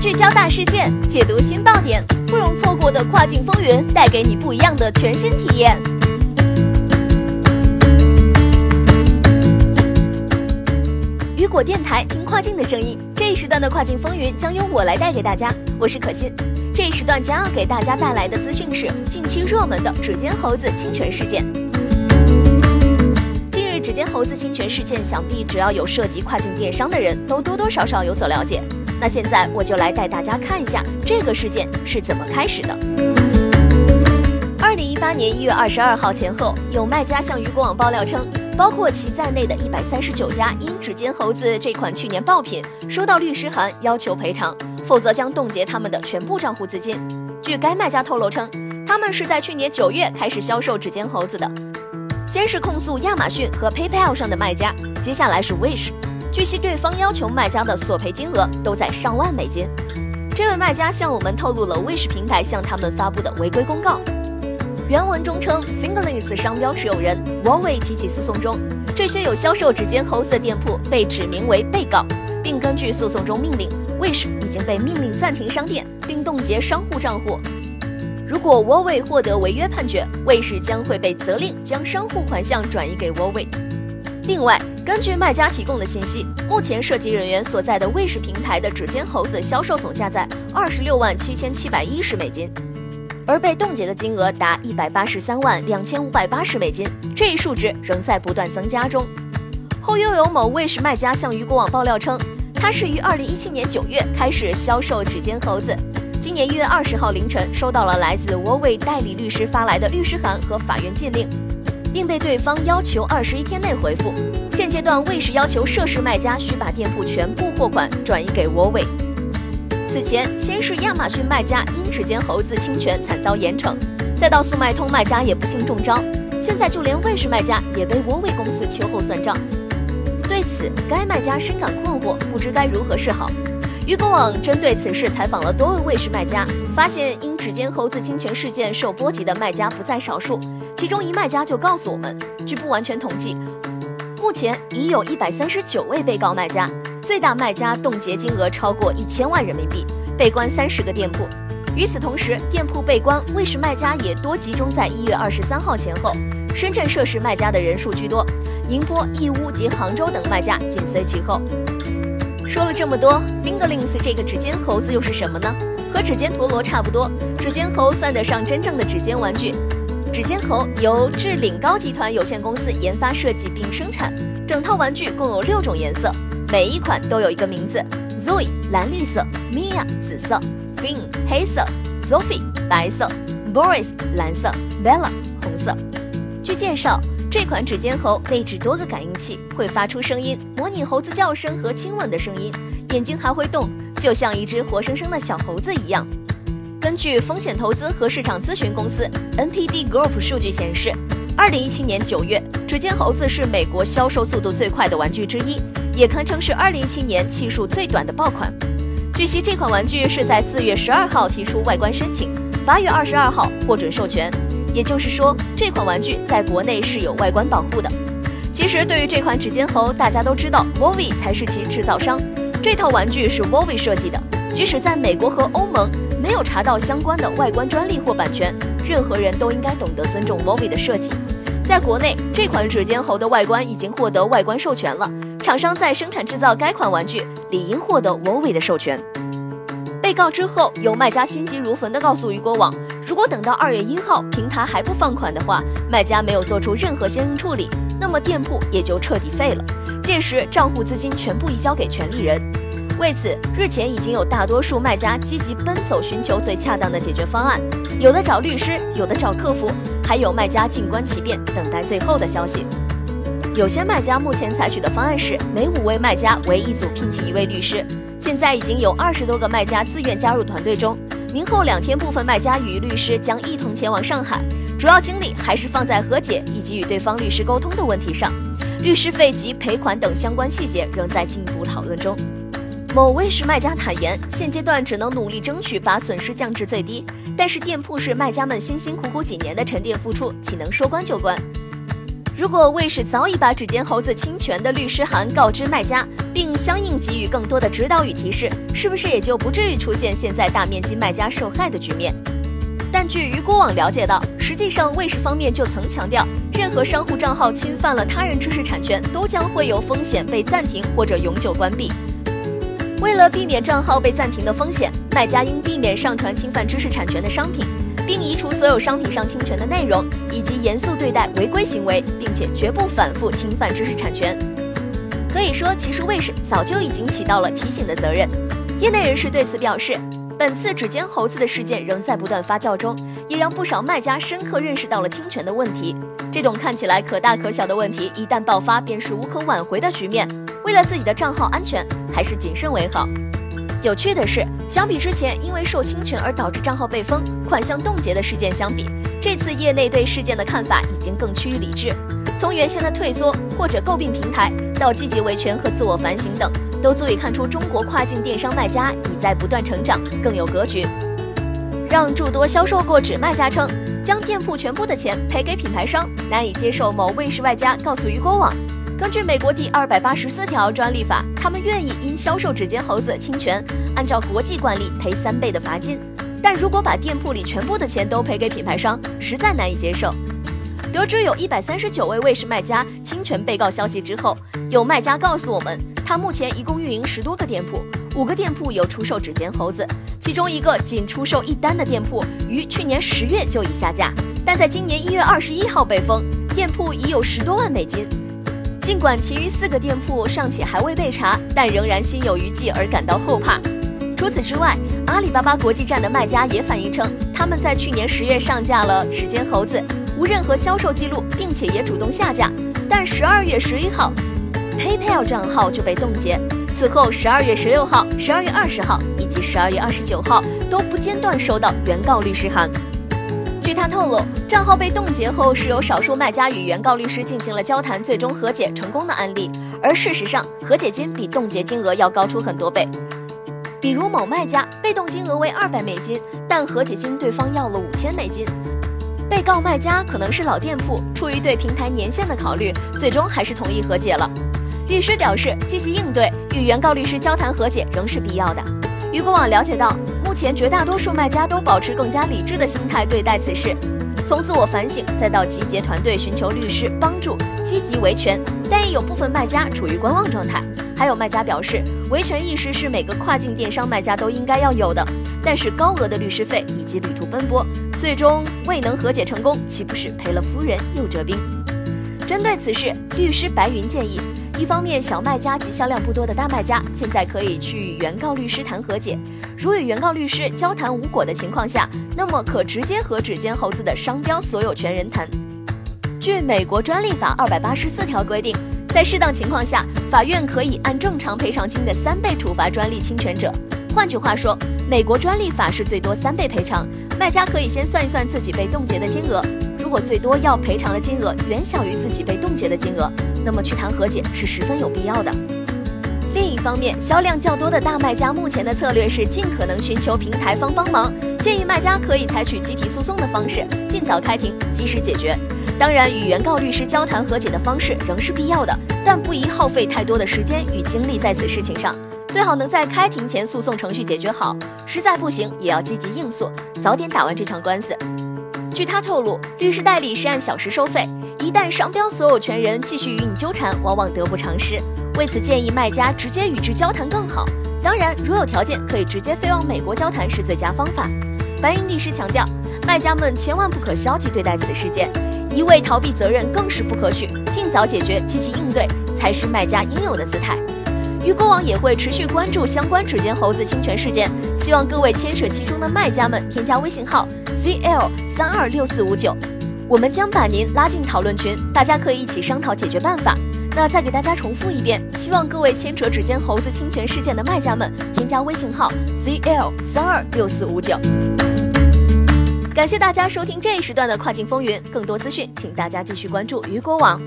聚焦大事件，解读新爆点，不容错过的跨境风云，带给你不一样的全新体验。雨果电台，听跨境的声音。这一时段的跨境风云将由我来带给大家，我是可心。这一时段将要给大家带来的资讯是近期热门的指尖猴子侵权事件。指尖猴子侵权事件，想必只要有涉及跨境电商的人都多多少少有所了解。那现在我就来带大家看一下这个事件是怎么开始的。二零一八年一月二十二号前后，有卖家向鱼果网爆料称，包括其在内的一百三十九家因指尖猴子这款去年爆品收到律师函要求赔偿，否则将冻结他们的全部账户资金。据该卖家透露称，他们是在去年九月开始销售指尖猴子的，先是控诉亚马逊和 PayPal 上的卖家，接下来是 Wish。据悉，对方要求卖家的索赔金额都在上万美金。这位卖家向我们透露了 Wish 平台向他们发布的违规公告。原文中称，Fingerlings 商标持有人 Huawei 提起诉讼中，这些有销售指尖猴子的店铺被指名为被告，并根据诉讼中命令，Wish 已经被命令暂停商店并冻结商户账户。如果 Huawei 获得违约判决卫士将会被责令将商户款项转移给 Huawei。另外，根据卖家提供的信息，目前涉及人员所在的卫士平台的指尖猴子销售总价在二十六万七千七百一十美金，而被冻结的金额达一百八十三万两千五百八十美金，这一数值仍在不断增加中。后又有某卫士卖家向鱼果网爆料称，他是于二零一七年九月开始销售指尖猴子，今年一月二十号凌晨收到了来自我为代理律师发来的律师函和法院禁令。并被对方要求二十一天内回复。现阶段，卫士要求涉事卖家需把店铺全部货款转移给沃伟。此前，先是亚马逊卖家因指尖猴子侵权惨遭严惩，再到速卖通卖家也不幸中招，现在就连卫士卖家也被沃伟公司秋后算账。对此，该卖家深感困惑，不知该如何是好。鱼狗网针对此事采访了多位卫士卖家，发现因指尖猴子侵权事件受波及的卖家不在少数。其中一卖家就告诉我们，据不完全统计，目前已有一百三十九位被告卖家，最大卖家冻结金额超过一千万人民币，被关三十个店铺。与此同时，店铺被关卫士卖家也多集中在一月二十三号前后，深圳涉事卖家的人数居多，宁波、义乌及杭州等卖家紧随其后。说了这么多，Fingerlings 这个指尖猴子又是什么呢？和指尖陀螺差不多，指尖猴算得上真正的指尖玩具。指尖猴由智领高集团有限公司研发设计并生产，整套玩具共有六种颜色，每一款都有一个名字：Zoe 蓝绿色，Mia 紫色，Finn 黑色，Sophie 白色，Boris 蓝色，Bella 红色。据介绍。这款指尖猴内置多个感应器，会发出声音，模拟猴子叫声和亲吻的声音，眼睛还会动，就像一只活生生的小猴子一样。根据风险投资和市场咨询公司 NPD Group 数据显示，二零一七年九月，指尖猴子是美国销售速度最快的玩具之一，也堪称是二零一七年期数最短的爆款。据悉，这款玩具是在四月十二号提出外观申请，八月二十二号获准授权。也就是说，这款玩具在国内是有外观保护的。其实，对于这款指尖猴，大家都知道 w o v i 才是其制造商。这套玩具是 w o v i 设计的，即使在美国和欧盟没有查到相关的外观专利或版权，任何人都应该懂得尊重 w o v i 的设计。在国内，这款指尖猴的外观已经获得外观授权了，厂商在生产制造该款玩具，理应获得 w o v i 的授权。被告之后，有卖家心急如焚地告诉雨果网。如果等到二月一号平台还不放款的话，卖家没有做出任何相应处理，那么店铺也就彻底废了。届时账户资金全部移交给权利人。为此，日前已经有大多数卖家积极奔走寻求最恰当的解决方案，有的找律师，有的找客服，还有卖家静观其变，等待最后的消息。有些卖家目前采取的方案是每五位卖家为一组聘请一位律师，现在已经有二十多个卖家自愿加入团队中。明后两天，部分卖家与律师将一同前往上海，主要精力还是放在和解以及与对方律师沟通的问题上。律师费及赔款等相关细节仍在进一步讨论中。某卫士卖家坦言，现阶段只能努力争取把损失降至最低，但是店铺是卖家们辛辛苦苦几年的沉淀付出，岂能说关就关？如果卫士早已把指尖猴子侵权的律师函告知卖家，并相应给予更多的指导与提示，是不是也就不至于出现现在大面积卖家受害的局面？但据鱼果网了解到，实际上卫士方面就曾强调，任何商户账号侵犯了他人知识产权，都将会有风险被暂停或者永久关闭。为了避免账号被暂停的风险，卖家应避免上传侵犯知识产权的商品。并移除所有商品上侵权的内容，以及严肃对待违规行为，并且绝不反复侵犯知识产权。可以说，其实卫士早就已经起到了提醒的责任。业内人士对此表示，本次指尖猴子的事件仍在不断发酵中，也让不少卖家深刻认识到了侵权的问题。这种看起来可大可小的问题，一旦爆发，便是无可挽回的局面。为了自己的账号安全，还是谨慎为好。有趣的是，相比之前因为受侵权而导致账号被封、款项冻结的事件相比，这次业内对事件的看法已经更趋于理智。从原先的退缩或者诟病平台，到积极维权和自我反省等，都足以看出中国跨境电商卖家已在不断成长，更有格局。让诸多销售过纸卖家称，将店铺全部的钱赔给品牌商，难以接受。某卫视卖家告诉鱼果网。根据美国第二百八十四条专利法，他们愿意因销售指尖猴子侵权，按照国际惯例赔三倍的罚金。但如果把店铺里全部的钱都赔给品牌商，实在难以接受。得知有一百三十九位卫视卖家侵权被告消息之后，有卖家告诉我们，他目前一共运营十多个店铺，五个店铺有出售指尖猴子，其中一个仅出售一单的店铺于去年十月就已下架，但在今年一月二十一号被封，店铺已有十多万美金。尽管其余四个店铺尚且还未被查，但仍然心有余悸而感到后怕。除此之外，阿里巴巴国际站的卖家也反映称，他们在去年十月上架了时间猴子，无任何销售记录，并且也主动下架。但十二月十一号，PayPal 账号就被冻结。此后，十二月十六号、十二月二十号以及十二月二十九号都不间断收到原告律师函。据他透露，账号被冻结后是有少数卖家与原告律师进行了交谈，最终和解成功的案例。而事实上，和解金比冻结金额要高出很多倍。比如某卖家被冻金额为二百美金，但和解金对方要了五千美金。被告卖家可能是老店铺，出于对平台年限的考虑，最终还是同意和解了。律师表示，积极应对，与原告律师交谈和解仍是必要的。鱼果网了解到。目前绝大多数卖家都保持更加理智的心态对待此事，从自我反省再到集结团队寻求律师帮助，积极维权。但也有部分卖家处于观望状态。还有卖家表示，维权意识是每个跨境电商卖家都应该要有的，但是高额的律师费以及旅途奔波，最终未能和解成功，岂不是赔了夫人又折兵？针对此事，律师白云建议。一方面，小卖家及销量不多的大卖家现在可以去与原告律师谈和解。如与原告律师交谈无果的情况下，那么可直接和指尖猴子的商标所有权人谈。据美国专利法二百八十四条规定，在适当情况下，法院可以按正常赔偿金的三倍处罚专利侵权者。换句话说，美国专利法是最多三倍赔偿。卖家可以先算一算自己被冻结的金额。如果最多要赔偿的金额远小于自己被冻结的金额，那么去谈和解是十分有必要的。另一方面，销量较多的大卖家目前的策略是尽可能寻求平台方帮忙，建议卖家可以采取集体诉讼的方式，尽早开庭，及时解决。当然，与原告律师交谈和解的方式仍是必要的，但不宜耗费太多的时间与精力在此事情上，最好能在开庭前诉讼程序解决好，实在不行也要积极应诉，早点打完这场官司。据他透露，律师代理是按小时收费，一旦商标所有权人继续与你纠缠，往往得不偿失。为此，建议卖家直接与之交谈更好。当然，如有条件，可以直接飞往美国交谈是最佳方法。白云律师强调，卖家们千万不可消极对待此事件，一味逃避责任更是不可取，尽早解决，积极应对才是卖家应有的姿态。鱼果网也会持续关注相关指尖猴子侵权事件，希望各位牵扯其中的卖家们添加微信号 zl 三二六四五九，我们将把您拉进讨论群，大家可以一起商讨解决办法。那再给大家重复一遍，希望各位牵扯指尖猴子侵权事件的卖家们添加微信号 zl 三二六四五九。感谢大家收听这一时段的跨境风云，更多资讯请大家继续关注鱼果网。